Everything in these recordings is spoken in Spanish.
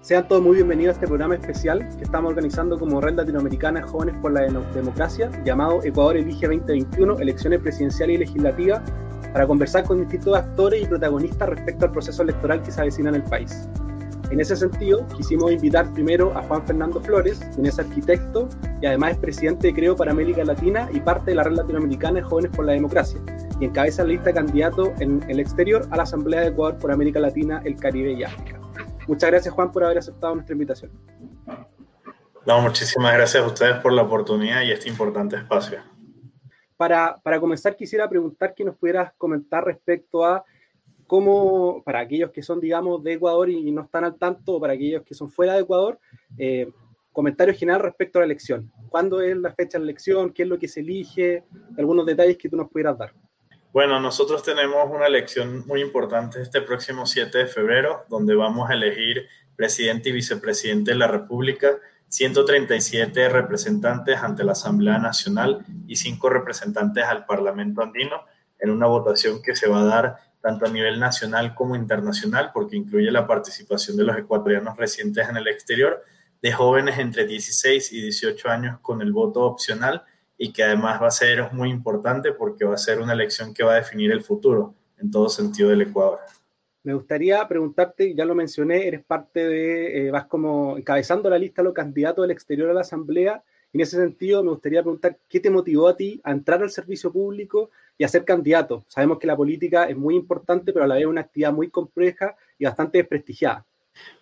Sean todos muy bienvenidos a este programa especial que estamos organizando como Red Latinoamericana Jóvenes por la Democracia, llamado Ecuador Elige 2021, elecciones presidenciales y legislativas, para conversar con distintos actores y protagonistas respecto al proceso electoral que se avecina en el país. En ese sentido, quisimos invitar primero a Juan Fernando Flores, quien es arquitecto y además es presidente de Creo para América Latina y parte de la Red Latinoamericana Jóvenes por la Democracia, y encabeza la lista de candidatos en el exterior a la Asamblea de Ecuador por América Latina, el Caribe y África. Muchas gracias, Juan, por haber aceptado nuestra invitación. No, muchísimas gracias a ustedes por la oportunidad y este importante espacio. Para, para comenzar, quisiera preguntar que nos pudieras comentar respecto a cómo, para aquellos que son, digamos, de Ecuador y no están al tanto, o para aquellos que son fuera de Ecuador, eh, comentario general respecto a la elección. ¿Cuándo es la fecha de la elección? ¿Qué es lo que se elige? Algunos detalles que tú nos pudieras dar. Bueno, nosotros tenemos una elección muy importante este próximo 7 de febrero, donde vamos a elegir presidente y vicepresidente de la República, 137 representantes ante la Asamblea Nacional y 5 representantes al Parlamento andino, en una votación que se va a dar tanto a nivel nacional como internacional, porque incluye la participación de los ecuatorianos residentes en el exterior, de jóvenes entre 16 y 18 años con el voto opcional y que además va a ser muy importante porque va a ser una elección que va a definir el futuro en todo sentido del Ecuador. Me gustaría preguntarte, ya lo mencioné, eres parte de, eh, vas como encabezando la lista de los candidatos del exterior a la Asamblea. En ese sentido, me gustaría preguntar qué te motivó a ti a entrar al servicio público y a ser candidato. Sabemos que la política es muy importante, pero a la vez una actividad muy compleja y bastante desprestigiada.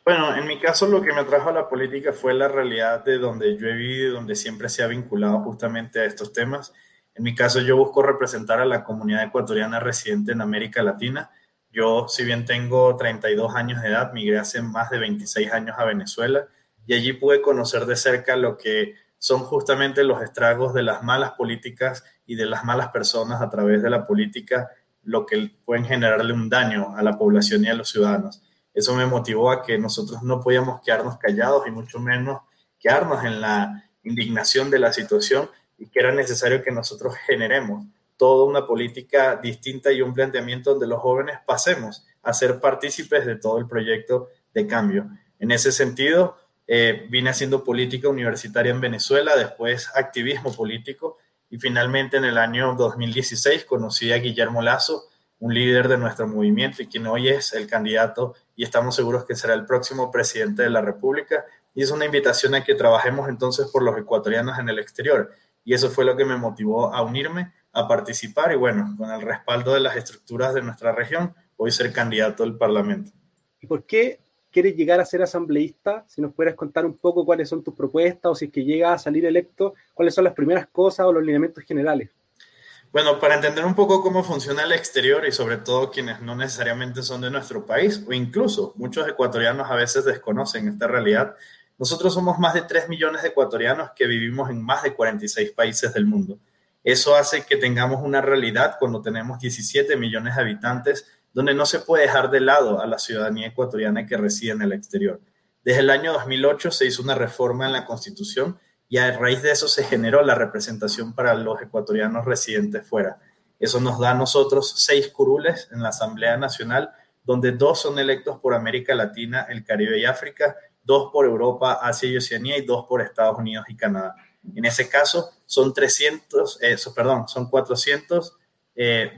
Bueno, en mi caso lo que me atrajo a la política fue la realidad de donde yo he vivido donde siempre se ha vinculado justamente a estos temas. En mi caso yo busco representar a la comunidad ecuatoriana residente en América Latina. Yo, si bien tengo 32 años de edad, migré hace más de 26 años a Venezuela y allí pude conocer de cerca lo que son justamente los estragos de las malas políticas y de las malas personas a través de la política, lo que pueden generarle un daño a la población y a los ciudadanos. Eso me motivó a que nosotros no podíamos quedarnos callados y mucho menos quedarnos en la indignación de la situación y que era necesario que nosotros generemos toda una política distinta y un planteamiento donde los jóvenes pasemos a ser partícipes de todo el proyecto de cambio. En ese sentido, eh, vine haciendo política universitaria en Venezuela, después activismo político y finalmente en el año 2016 conocí a Guillermo Lazo, un líder de nuestro movimiento y quien hoy es el candidato y estamos seguros que será el próximo presidente de la República. Y es una invitación a que trabajemos entonces por los ecuatorianos en el exterior. Y eso fue lo que me motivó a unirme, a participar y bueno, con el respaldo de las estructuras de nuestra región, hoy ser candidato al Parlamento. ¿Y por qué quieres llegar a ser asambleísta? Si nos pudieras contar un poco cuáles son tus propuestas o si es que llegas a salir electo, cuáles son las primeras cosas o los lineamientos generales. Bueno, para entender un poco cómo funciona el exterior y sobre todo quienes no necesariamente son de nuestro país o incluso muchos ecuatorianos a veces desconocen esta realidad, nosotros somos más de 3 millones de ecuatorianos que vivimos en más de 46 países del mundo. Eso hace que tengamos una realidad cuando tenemos 17 millones de habitantes donde no se puede dejar de lado a la ciudadanía ecuatoriana que reside en el exterior. Desde el año 2008 se hizo una reforma en la Constitución y a raíz de eso se generó la representación para los ecuatorianos residentes fuera. Eso nos da a nosotros seis curules en la Asamblea Nacional, donde dos son electos por América Latina, el Caribe y África, dos por Europa, Asia y Oceanía y dos por Estados Unidos y Canadá. En ese caso son 300, eh, perdón, son 429.310 eh,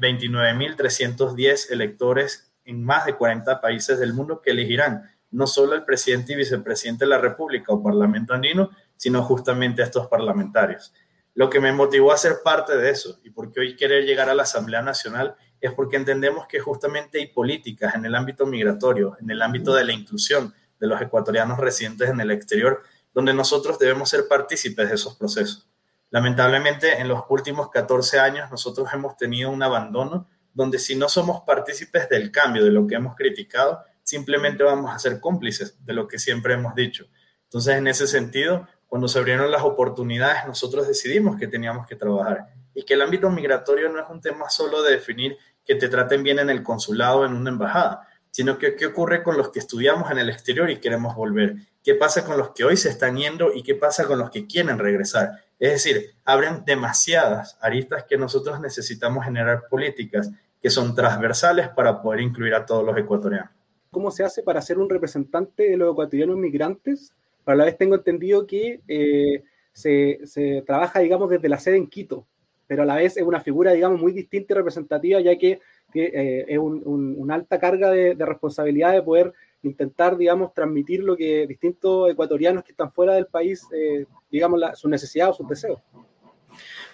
electores en más de 40 países del mundo que elegirán no solo el presidente y vicepresidente de la República o Parlamento andino, sino justamente a estos parlamentarios. Lo que me motivó a ser parte de eso y porque hoy querer llegar a la Asamblea Nacional es porque entendemos que justamente hay políticas en el ámbito migratorio, en el ámbito de la inclusión de los ecuatorianos residentes en el exterior, donde nosotros debemos ser partícipes de esos procesos. Lamentablemente, en los últimos 14 años nosotros hemos tenido un abandono donde si no somos partícipes del cambio, de lo que hemos criticado, simplemente vamos a ser cómplices de lo que siempre hemos dicho. Entonces, en ese sentido, cuando se abrieron las oportunidades, nosotros decidimos que teníamos que trabajar y que el ámbito migratorio no es un tema solo de definir que te traten bien en el consulado o en una embajada, sino que qué ocurre con los que estudiamos en el exterior y queremos volver, qué pasa con los que hoy se están yendo y qué pasa con los que quieren regresar. Es decir, abren demasiadas aristas que nosotros necesitamos generar políticas que son transversales para poder incluir a todos los ecuatorianos. Cómo se hace para ser un representante de los ecuatorianos migrantes, pero a la vez tengo entendido que eh, se, se, trabaja, digamos, desde la sede en Quito, pero a la vez es una figura, digamos, muy distinta y representativa, ya que, que eh, es un, un, una alta carga de, de, responsabilidad de poder intentar, digamos, transmitir lo que distintos ecuatorianos que están fuera del país, eh, digamos, la, sus necesidades o sus deseos.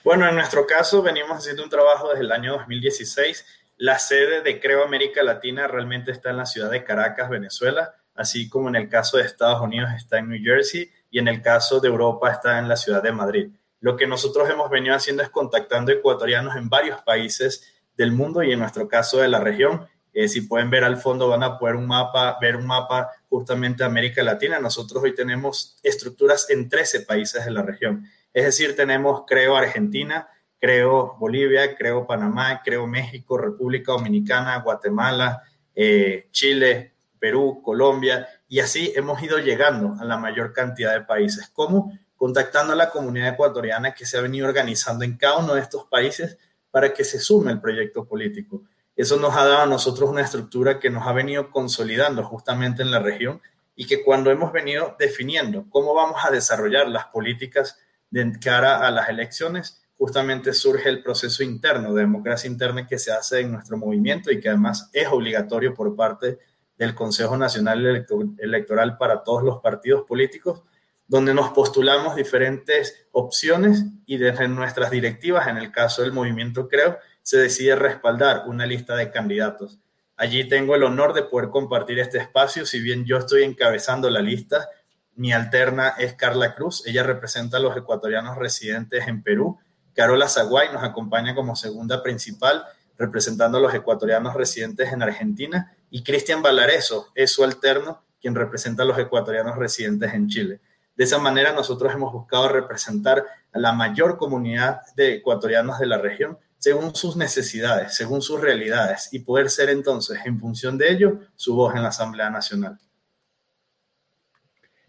Bueno, en nuestro caso venimos haciendo un trabajo desde el año 2016 la sede de Creo América Latina realmente está en la ciudad de Caracas, Venezuela, así como en el caso de Estados Unidos está en New Jersey y en el caso de Europa está en la ciudad de Madrid. Lo que nosotros hemos venido haciendo es contactando ecuatorianos en varios países del mundo y en nuestro caso de la región. Eh, si pueden ver al fondo van a poder un mapa, ver un mapa justamente de América Latina. Nosotros hoy tenemos estructuras en 13 países de la región. Es decir, tenemos, creo, Argentina, creo Bolivia, creo Panamá, creo México, República Dominicana, Guatemala, eh, Chile, Perú, Colombia, y así hemos ido llegando a la mayor cantidad de países. ¿Cómo? Contactando a la comunidad ecuatoriana que se ha venido organizando en cada uno de estos países para que se sume el proyecto político. Eso nos ha dado a nosotros una estructura que nos ha venido consolidando justamente en la región y que cuando hemos venido definiendo cómo vamos a desarrollar las políticas de cara a las elecciones, justamente surge el proceso interno de democracia interna que se hace en nuestro movimiento y que además es obligatorio por parte del Consejo Nacional Electoral para todos los partidos políticos, donde nos postulamos diferentes opciones y desde nuestras directivas, en el caso del movimiento Creo, se decide respaldar una lista de candidatos. Allí tengo el honor de poder compartir este espacio, si bien yo estoy encabezando la lista, mi alterna es Carla Cruz, ella representa a los ecuatorianos residentes en Perú Carola Zaguay nos acompaña como segunda principal, representando a los ecuatorianos residentes en Argentina, y Cristian Valareso es su alterno, quien representa a los ecuatorianos residentes en Chile. De esa manera, nosotros hemos buscado representar a la mayor comunidad de ecuatorianos de la región según sus necesidades, según sus realidades, y poder ser entonces, en función de ello, su voz en la Asamblea Nacional.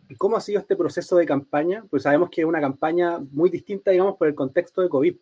¿Y cómo ha sido este proceso de campaña? Pues sabemos que es una campaña muy distinta, digamos, por el contexto de COVID.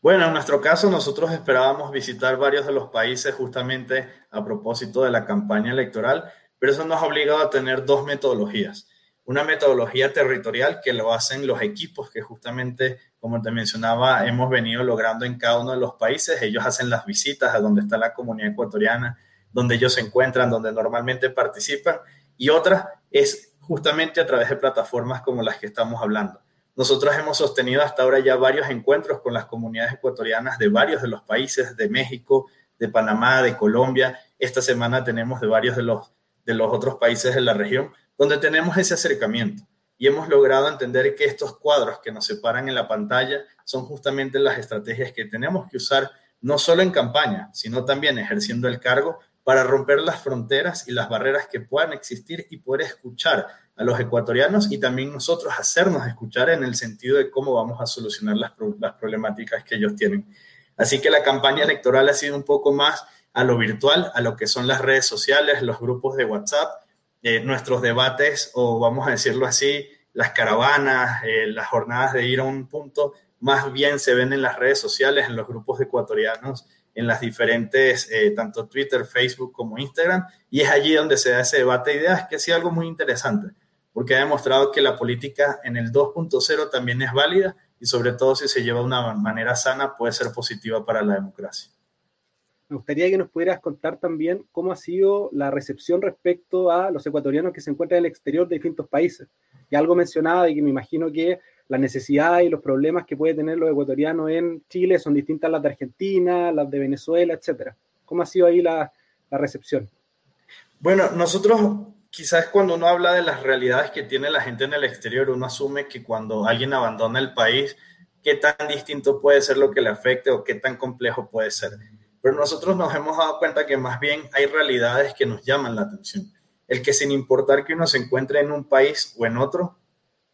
Bueno, en nuestro caso nosotros esperábamos visitar varios de los países justamente a propósito de la campaña electoral, pero eso nos ha obligado a tener dos metodologías. Una metodología territorial que lo hacen los equipos que justamente, como te mencionaba, hemos venido logrando en cada uno de los países. Ellos hacen las visitas a donde está la comunidad ecuatoriana, donde ellos se encuentran, donde normalmente participan. Y otra es justamente a través de plataformas como las que estamos hablando. Nosotros hemos sostenido hasta ahora ya varios encuentros con las comunidades ecuatorianas de varios de los países, de México, de Panamá, de Colombia. Esta semana tenemos de varios de los, de los otros países de la región, donde tenemos ese acercamiento. Y hemos logrado entender que estos cuadros que nos separan en la pantalla son justamente las estrategias que tenemos que usar, no solo en campaña, sino también ejerciendo el cargo para romper las fronteras y las barreras que puedan existir y poder escuchar a los ecuatorianos y también nosotros hacernos escuchar en el sentido de cómo vamos a solucionar las, problemáticas que ellos tienen. Así que la campaña electoral ha sido un poco más a lo virtual, a lo que son las redes sociales, los grupos de WhatsApp, eh, nuestros debates o vamos a decirlo así, las caravanas, eh, las jornadas de ir a un punto, más bien se ven en las redes sociales, en los grupos ecuatorianos en las diferentes, eh, tanto Twitter, Facebook como Instagram, y es allí donde se da ese debate de ideas, que ha sido algo muy interesante, porque ha demostrado que la política en el 2.0 también es válida y sobre todo si se lleva de una manera sana puede ser positiva para la democracia. Me gustaría que nos pudieras contar también cómo ha sido la recepción respecto a los ecuatorianos que se encuentran en el exterior de distintos países. Y algo mencionaba y que me imagino que las necesidades y los problemas que puede tener los ecuatorianos en Chile son distintas a las de Argentina, las de Venezuela, etcétera. ¿Cómo ha sido ahí la, la recepción? Bueno, nosotros quizás cuando uno habla de las realidades que tiene la gente en el exterior, uno asume que cuando alguien abandona el país, qué tan distinto puede ser lo que le afecte o qué tan complejo puede ser. Pero nosotros nos hemos dado cuenta que más bien hay realidades que nos llaman la atención. El que sin importar que uno se encuentre en un país o en otro,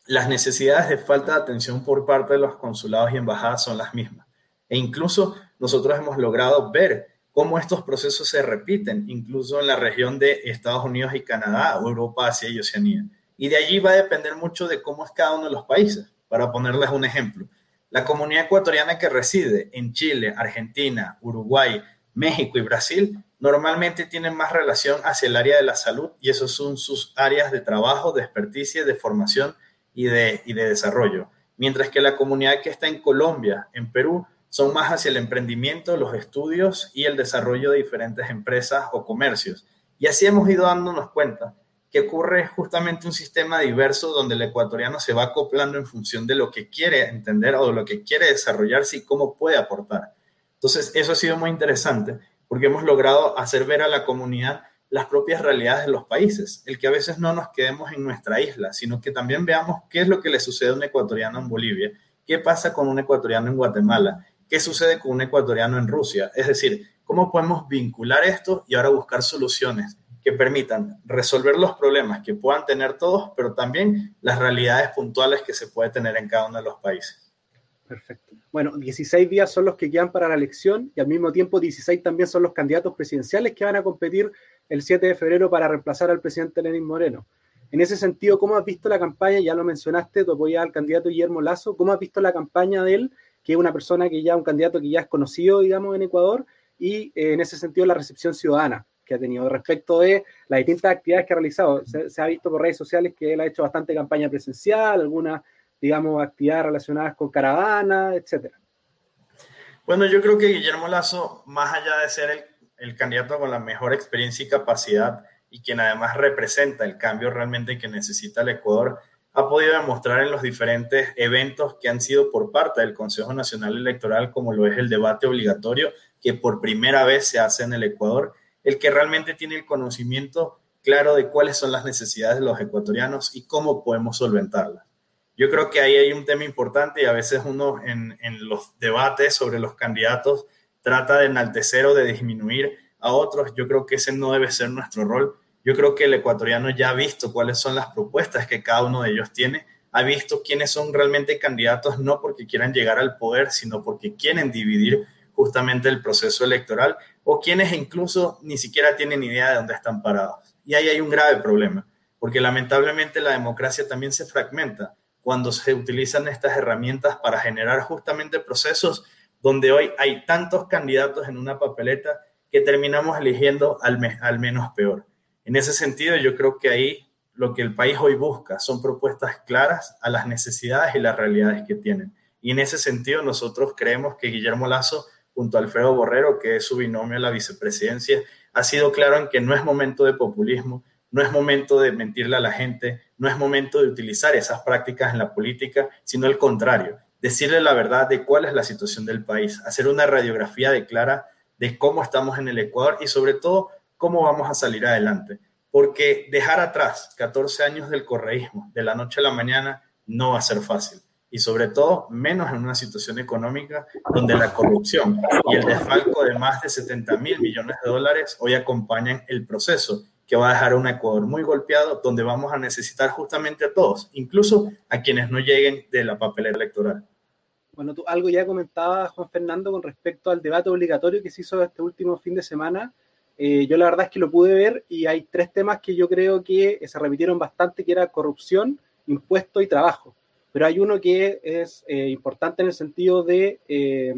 las necesidades de falta de atención por parte de los consulados y embajadas son las mismas. E incluso nosotros hemos logrado ver cómo estos procesos se repiten, incluso en la región de Estados Unidos y Canadá, Europa, Asia y Oceanía. Y de allí va a depender mucho de cómo es cada uno de los países. Para ponerles un ejemplo, la comunidad ecuatoriana que reside en Chile, Argentina, Uruguay, México y Brasil normalmente tienen más relación hacia el área de la salud y esos son sus áreas de trabajo, de experticia, de formación y de, y de desarrollo. Mientras que la comunidad que está en Colombia, en Perú, son más hacia el emprendimiento, los estudios y el desarrollo de diferentes empresas o comercios. Y así hemos ido dándonos cuenta que ocurre justamente un sistema diverso donde el ecuatoriano se va acoplando en función de lo que quiere entender o lo que quiere desarrollarse y cómo puede aportar. Entonces, eso ha sido muy interesante porque hemos logrado hacer ver a la comunidad las propias realidades de los países, el que a veces no nos quedemos en nuestra isla, sino que también veamos qué es lo que le sucede a un ecuatoriano en Bolivia, qué pasa con un ecuatoriano en Guatemala, qué sucede con un ecuatoriano en Rusia. Es decir, cómo podemos vincular esto y ahora buscar soluciones que permitan resolver los problemas que puedan tener todos, pero también las realidades puntuales que se puede tener en cada uno de los países. Perfecto. Bueno, 16 días son los que quedan para la elección y al mismo tiempo 16 también son los candidatos presidenciales que van a competir el 7 de febrero para reemplazar al presidente Lenín Moreno. En ese sentido, ¿cómo has visto la campaña? Ya lo mencionaste, tu apoyas al candidato Guillermo Lazo. ¿Cómo has visto la campaña de él, que es una persona que ya, un candidato que ya es conocido, digamos, en Ecuador, y eh, en ese sentido la recepción ciudadana que ha tenido respecto de las distintas actividades que ha realizado? Se, se ha visto por redes sociales que él ha hecho bastante campaña presencial, algunas, digamos, actividades relacionadas con caravana, etcétera. Bueno, yo creo que Guillermo Lazo, más allá de ser el el candidato con la mejor experiencia y capacidad y quien además representa el cambio realmente que necesita el Ecuador, ha podido demostrar en los diferentes eventos que han sido por parte del Consejo Nacional Electoral, como lo es el debate obligatorio, que por primera vez se hace en el Ecuador, el que realmente tiene el conocimiento claro de cuáles son las necesidades de los ecuatorianos y cómo podemos solventarlas. Yo creo que ahí hay un tema importante y a veces uno en, en los debates sobre los candidatos trata de enaltecer o de disminuir a otros. Yo creo que ese no debe ser nuestro rol. Yo creo que el ecuatoriano ya ha visto cuáles son las propuestas que cada uno de ellos tiene, ha visto quiénes son realmente candidatos, no porque quieran llegar al poder, sino porque quieren dividir justamente el proceso electoral o quienes incluso ni siquiera tienen idea de dónde están parados. Y ahí hay un grave problema, porque lamentablemente la democracia también se fragmenta cuando se utilizan estas herramientas para generar justamente procesos donde hoy hay tantos candidatos en una papeleta que terminamos eligiendo al, menos peor. En ese sentido, yo creo que ahí lo que el país hoy busca son propuestas claras a las necesidades y las realidades que tienen. Y en ese sentido, nosotros creemos que Guillermo Lazo, junto a Alfredo Borrero, que es su binomio a la vicepresidencia, ha sido claro en que no es momento de populismo, no es momento de mentirle a la gente, no es momento de utilizar esas prácticas en la política, sino al contrario, decirle la verdad de cuál es la situación del país, hacer una radiografía de clara de cómo estamos en el Ecuador y sobre todo cómo vamos a salir adelante. Porque dejar atrás 14 años del correísmo de la noche a la mañana no va a ser fácil. Y sobre todo, menos en una situación económica donde la corrupción y el desfalco de más de 70 mil millones de dólares hoy acompañan el proceso que va a dejar a un Ecuador muy golpeado, donde vamos a necesitar justamente a todos, incluso a quienes no lleguen de la papelera electoral. Bueno, tú algo ya comentabas, Juan Fernando, con respecto al debate obligatorio que se hizo este último fin de semana. Eh, yo la verdad es que lo pude ver y hay tres temas que yo creo que se repitieron bastante, que era corrupción, impuesto y trabajo. Pero hay uno que es eh, importante en el sentido de, eh,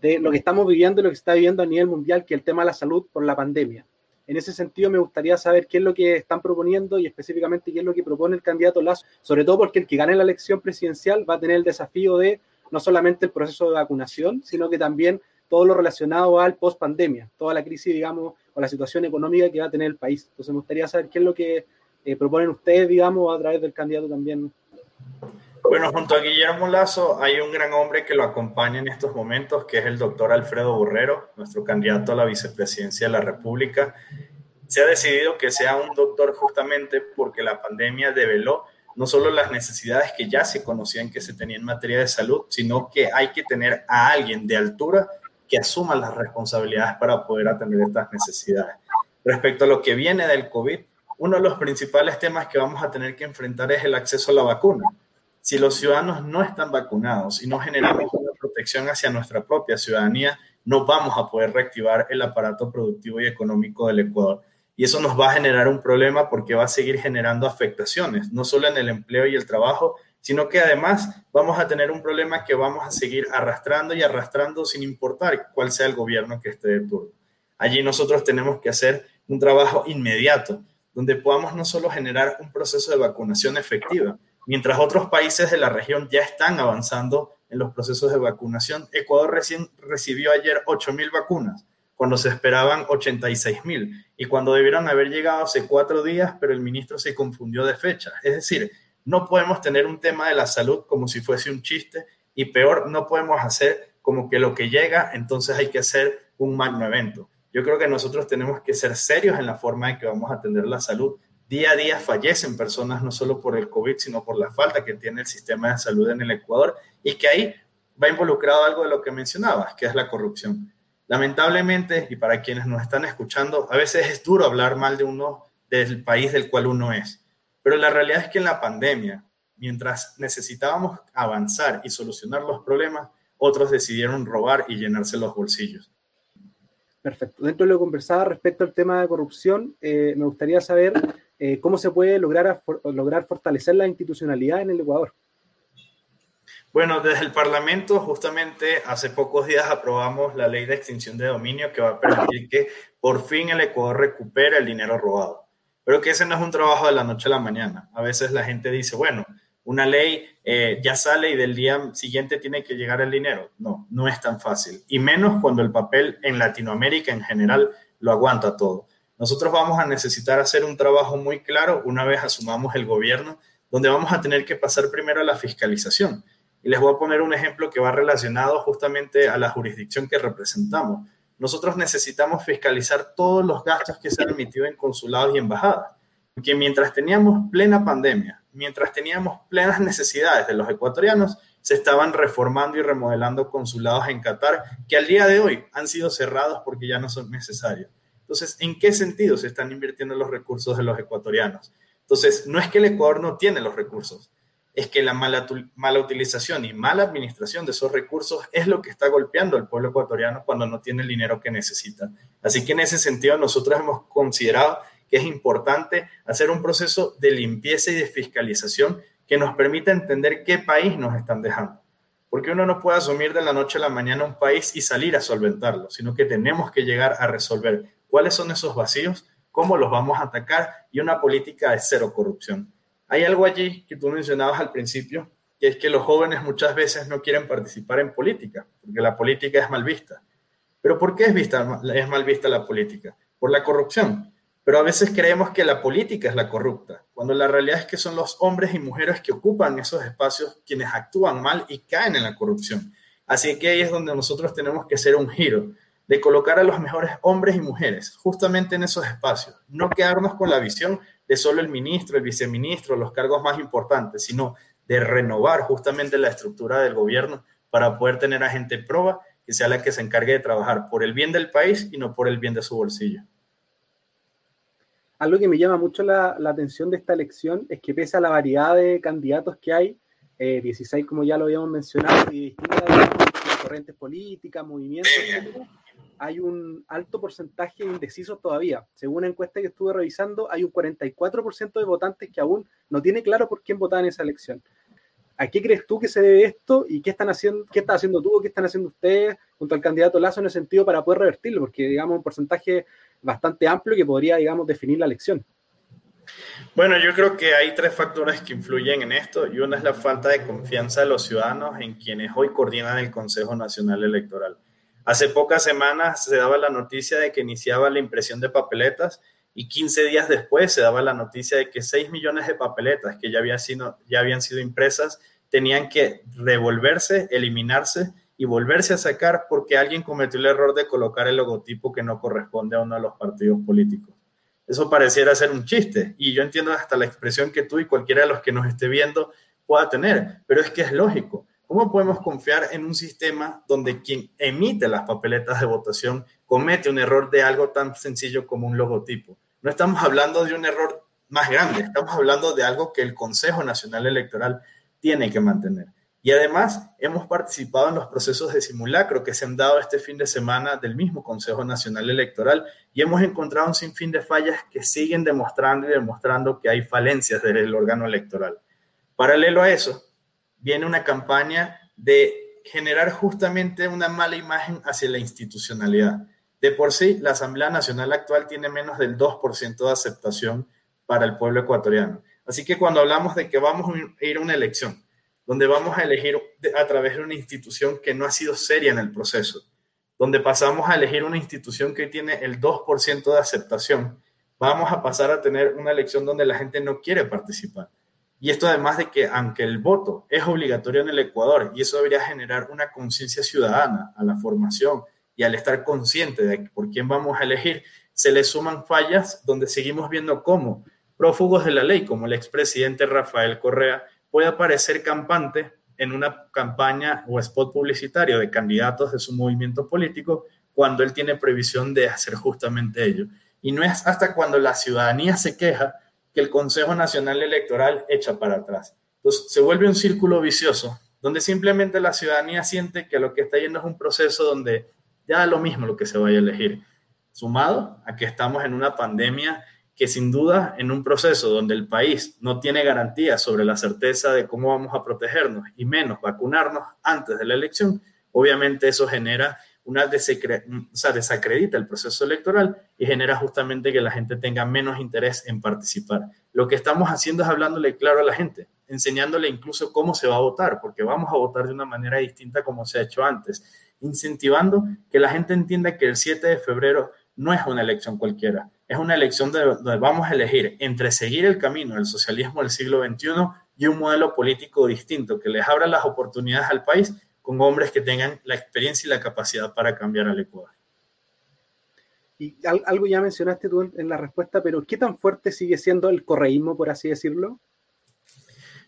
de lo que estamos viviendo y lo que se está viviendo a nivel mundial, que es el tema de la salud por la pandemia. En ese sentido, me gustaría saber qué es lo que están proponiendo y específicamente qué es lo que propone el candidato Lazo, sobre todo porque el que gane la elección presidencial va a tener el desafío de no solamente el proceso de vacunación, sino que también todo lo relacionado al post pandemia, toda la crisis, digamos, o la situación económica que va a tener el país. Entonces, me gustaría saber qué es lo que eh, proponen ustedes, digamos, a través del candidato también. Bueno, junto a Guillermo Lazo hay un gran hombre que lo acompaña en estos momentos, que es el doctor Alfredo Borrero, nuestro candidato a la vicepresidencia de la República. Se ha decidido que sea un doctor justamente porque la pandemia develó no solo las necesidades que ya se conocían que se tenían en materia de salud, sino que hay que tener a alguien de altura que asuma las responsabilidades para poder atender estas necesidades. Respecto a lo que viene del COVID, uno de los principales temas que vamos a tener que enfrentar es el acceso a la vacuna. Si los ciudadanos no están vacunados y no generamos una protección hacia nuestra propia ciudadanía, no vamos a poder reactivar el aparato productivo y económico del Ecuador. Y eso nos va a generar un problema porque va a seguir generando afectaciones, no solo en el empleo y el trabajo, sino que además vamos a tener un problema que vamos a seguir arrastrando y arrastrando sin importar cuál sea el gobierno que esté de turno. Allí nosotros tenemos que hacer un trabajo inmediato, donde podamos no solo generar un proceso de vacunación efectiva, mientras otros países de la región ya están avanzando en los procesos de vacunación. Ecuador recién recibió ayer 8.000 vacunas, cuando se esperaban 86.000 y cuando debieron haber llegado hace cuatro días, pero el ministro se confundió de fecha. Es decir, no podemos tener un tema de la salud como si fuese un chiste y peor, no podemos hacer como que lo que llega, entonces hay que hacer un magno evento. Yo creo que nosotros tenemos que ser serios en la forma en que vamos a atender la salud. Día a día fallecen personas no solo por el COVID, sino por la falta que tiene el sistema de salud en el Ecuador y que ahí va involucrado algo de lo que mencionabas, que es la corrupción. Lamentablemente, y para quienes nos están escuchando, a veces es duro hablar mal de uno del país del cual uno es. Pero la realidad es que en la pandemia, mientras necesitábamos avanzar y solucionar los problemas, otros decidieron robar y llenarse los bolsillos. Perfecto. Dentro de lo que conversaba respecto al tema de corrupción, eh, me gustaría saber eh, cómo se puede lograr, lograr fortalecer la institucionalidad en el Ecuador. Bueno, desde el Parlamento, justamente hace pocos días aprobamos la ley de extinción de dominio que va a permitir que por fin el Ecuador recupere el dinero robado. Pero que ese no es un trabajo de la noche a la mañana. A veces la gente dice, bueno, una ley eh, ya sale y del día siguiente tiene que llegar el dinero. No, no es tan fácil. Y menos cuando el papel en Latinoamérica en general lo aguanta todo. Nosotros vamos a necesitar hacer un trabajo muy claro una vez asumamos el gobierno, donde vamos a tener que pasar primero a la fiscalización. Y les voy a poner un ejemplo que va relacionado justamente a la jurisdicción que representamos. Nosotros necesitamos fiscalizar todos los gastos que se han emitido en consulados y embajadas, porque mientras teníamos plena pandemia, mientras teníamos plenas necesidades de los ecuatorianos, se estaban reformando y remodelando consulados en Qatar que al día de hoy han sido cerrados porque ya no son necesarios. Entonces, ¿en qué sentido se están invirtiendo los recursos de los ecuatorianos? Entonces, no es que el Ecuador no tiene los recursos, es que la mala, utilización y mala administración de esos recursos es lo que está golpeando al pueblo ecuatoriano cuando no tiene el dinero que necesita. Así que en ese sentido nosotros hemos considerado que es importante hacer un proceso de limpieza y de fiscalización que nos permita entender qué país nos están dejando. Porque uno no puede asumir de la noche a la mañana un país y salir a solventarlo, sino que tenemos que llegar a resolver cuáles son esos vacíos, cómo los vamos a atacar y una política de cero corrupción. Hay algo allí que tú mencionabas al principio, que es que los jóvenes muchas veces no quieren participar en política, porque la política es mal vista. Pero ¿por qué es, vista, es mal vista la política? Por la corrupción pero a veces creemos que la política es la corrupta, cuando la realidad es que son los hombres y mujeres que ocupan esos espacios quienes actúan mal y caen en la corrupción. Así que ahí es donde nosotros tenemos que hacer un giro, de colocar a los mejores hombres y mujeres justamente en esos espacios, no quedarnos con la visión de solo el ministro, el viceministro, los cargos más importantes, sino de renovar justamente la estructura del gobierno para poder tener a gente proba que sea la que se encargue de trabajar por el bien del país y no por el bien de su bolsillo. Algo que me llama mucho la, atención de esta elección es que pese a la variedad de candidatos que hay, 16 eh, como ya lo habíamos mencionado, y distintas corrientes políticas, movimientos, hay un alto porcentaje de todavía. Según una encuesta que estuve revisando, hay un 44% de votantes que aún no tiene claro por quién votar en esa elección. ¿A qué crees tú que se debe esto y qué están haciendo, qué estás haciendo tú qué están haciendo ustedes junto al candidato Lazo en ese sentido para poder revertirlo? Porque, digamos, un porcentaje bastante amplio que podría, digamos, definir la elección. Bueno, yo creo que hay tres factores que influyen en esto y una es la falta de confianza de los ciudadanos en quienes hoy coordinan el Consejo Nacional Electoral. Hace pocas semanas se daba la noticia de que iniciaba la impresión de papeletas y 15 días después se daba la noticia de que 6 millones de papeletas que ya, ya habían sido impresas tenían que revolverse, eliminarse y volverse a sacar porque alguien cometió el error de colocar el logotipo que no corresponde a uno de los partidos políticos. Eso pareciera ser un chiste y yo entiendo hasta la expresión que tú y cualquiera de los que nos esté viendo pueda tener, pero es que es lógico. ¿Cómo podemos confiar en un sistema donde quien emite las papeletas de votación comete un error de algo tan sencillo como un logotipo? No estamos hablando de un error más grande, estamos hablando de algo que el Consejo Nacional Electoral tiene que mantener. Y además hemos participado en los procesos de simulacro que se han dado este fin de semana del mismo Consejo Nacional Electoral y hemos encontrado un sinfín de fallas que siguen demostrando y demostrando que hay falencias del órgano electoral. Paralelo a eso, viene una campaña de generar justamente una mala imagen hacia la institucionalidad. De por sí, la Asamblea Nacional actual tiene menos del 2% de aceptación para el pueblo ecuatoriano. Así que cuando hablamos de que vamos a ir a una elección, donde vamos a elegir a través de una institución que no ha sido seria en el proceso, donde pasamos a elegir una institución que tiene el 2% de aceptación, vamos a pasar a tener una elección donde la gente no quiere participar. Y esto además de que aunque el voto es obligatorio en el Ecuador y eso debería generar una conciencia ciudadana a la formación y al estar consciente de por quién vamos a elegir, se le suman fallas donde seguimos viendo cómo prófugos de la ley, como el expresidente Rafael Correa, puede aparecer campante en una campaña o spot publicitario de candidatos de su movimiento político cuando él tiene previsión de hacer justamente ello. Y no es hasta cuando la ciudadanía se queja que el Consejo Nacional Electoral echa para atrás. Entonces se vuelve un círculo vicioso, donde simplemente la ciudadanía siente que lo que está yendo es un proceso donde ya da lo mismo lo que se vaya a elegir, sumado a que estamos en una pandemia que sin duda en un proceso donde el país no tiene garantía sobre la certeza de cómo vamos a protegernos y menos vacunarnos antes de la elección, obviamente eso genera una o sea, desacredita el proceso electoral y genera justamente que la gente tenga menos interés en participar. Lo que estamos haciendo es hablándole claro a la gente, enseñándole incluso cómo se va a votar, porque vamos a votar de una manera distinta como se ha hecho antes, incentivando que la gente entienda que el 7 de febrero no es una elección cualquiera, es una elección donde vamos a elegir entre seguir el camino del socialismo del siglo XXI y un modelo político distinto que les abra las oportunidades al país con hombres que tengan la experiencia y la capacidad para cambiar al Ecuador. Y algo ya mencionaste tú en la respuesta, pero ¿qué tan fuerte sigue siendo el correísmo, por así decirlo?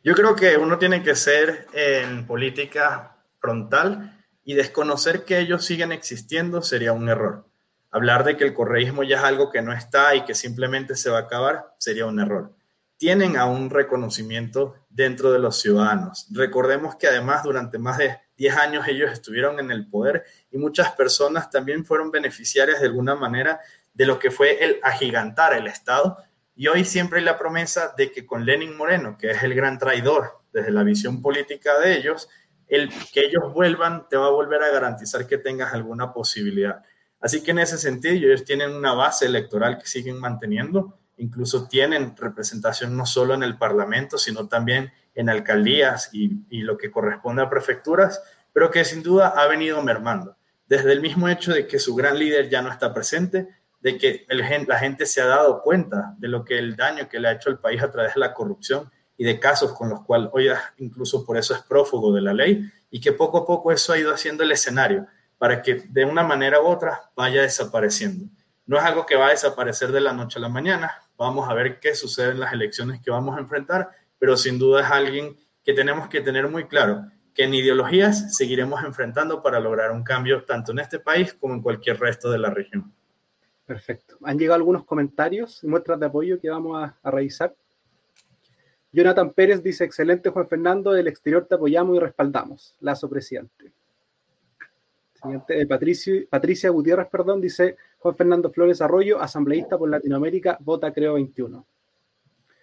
Yo creo que uno tiene que ser en política frontal y desconocer que ellos siguen existiendo sería un error. Hablar de que el correísmo ya es algo que no está y que simplemente se va a acabar sería un error tienen aún reconocimiento dentro de los ciudadanos. Recordemos que además durante más de 10 años ellos estuvieron en el poder y muchas personas también fueron beneficiarias de alguna manera de lo que fue el agigantar el Estado. Y hoy siempre hay la promesa de que con Lenin Moreno, que es el gran traidor desde la visión política de ellos, el que ellos vuelvan te va a volver a garantizar que tengas alguna posibilidad. Así que en ese sentido ellos tienen una base electoral que siguen manteniendo incluso tienen representación no solo en el Parlamento, sino también en alcaldías y, lo que corresponde a prefecturas, pero que sin duda ha venido mermando. Desde el mismo hecho de que su gran líder ya no está presente, de que la gente se ha dado cuenta de lo que el daño que le ha hecho el país a través de la corrupción y de casos con los cuales hoy incluso por eso es prófugo de la ley y que poco a poco eso ha ido haciendo el escenario para que de una manera u otra vaya desapareciendo. No es algo que va a desaparecer de la noche a la mañana, Vamos a ver qué sucede en las elecciones que vamos a enfrentar, pero sin duda es alguien que tenemos que tener muy claro que en ideologías seguiremos enfrentando para lograr un cambio tanto en este país como en cualquier resto de la región. Perfecto. Han llegado algunos comentarios y muestras de apoyo que vamos a, revisar. Jonathan Pérez dice, excelente Juan Fernando, del exterior te apoyamos y respaldamos. Lazo presidente. Siguiente, eh, Patricia Gutiérrez, perdón, dice Juan Fernando Flores Arroyo, asambleísta por Latinoamérica, vota creo 21.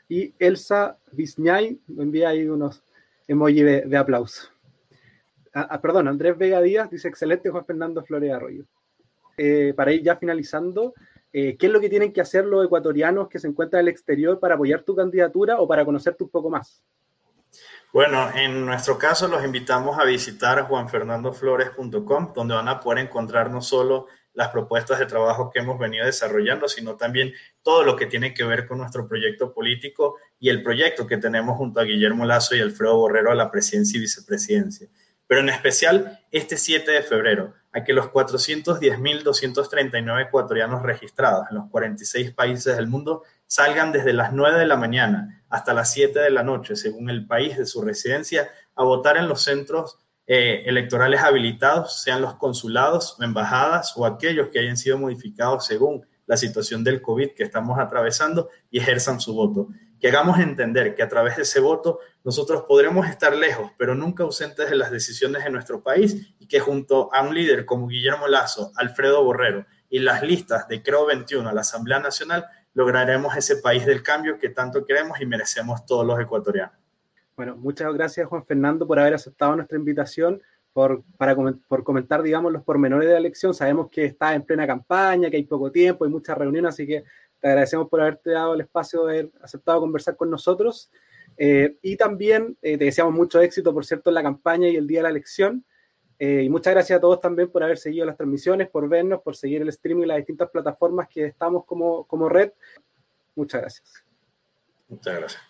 Y Elsa Vizñay envía ahí unos emojis de, aplauso. Ah, ah, perdón, Andrés Vega Díaz dice excelente Juan Fernando Flores Arroyo. Eh, para ir ya finalizando, eh, ¿qué es lo que tienen que hacer los ecuatorianos que se encuentran en el exterior para apoyar tu candidatura o para conocerte un poco más? Bueno, en nuestro caso los invitamos a visitar juanfernandoflores.com, donde van a poder encontrar no solo las propuestas de trabajo que hemos venido desarrollando, sino también todo lo que tiene que ver con nuestro proyecto político y el proyecto que tenemos junto a Guillermo Lazo y Alfredo Borrero a la presidencia y vicepresidencia. Pero en especial este 7 de febrero, a que los 410.239 ecuatorianos registrados en los 46 países del mundo salgan desde las 9 de la mañana hasta las 7 de la noche, según el país de su residencia, a votar en los centros eh, electorales habilitados, sean los consulados embajadas o aquellos que hayan sido modificados según la situación del COVID que estamos atravesando y ejerzan su voto. Que hagamos entender que a través de ese voto nosotros podremos estar lejos, pero nunca ausentes de las decisiones de nuestro país y que junto a un líder como Guillermo Lazo, Alfredo Borrero y las listas de Creo 21 a la Asamblea Nacional, lograremos ese país del cambio que tanto queremos y merecemos todos los ecuatorianos. Bueno, muchas gracias Juan Fernando por haber aceptado nuestra invitación, por, para, por comentar, digamos, los pormenores de la elección. Sabemos que está en plena campaña, que hay poco tiempo, hay muchas reuniones, así que te agradecemos por haberte dado el espacio de haber aceptado conversar con nosotros. Eh, y también eh, te deseamos mucho éxito, por cierto, en la campaña y el día de la elección. Eh, y muchas gracias a todos también por haber seguido las transmisiones, por vernos, por seguir el streaming y las distintas plataformas que estamos como, como red. Muchas gracias. Muchas gracias.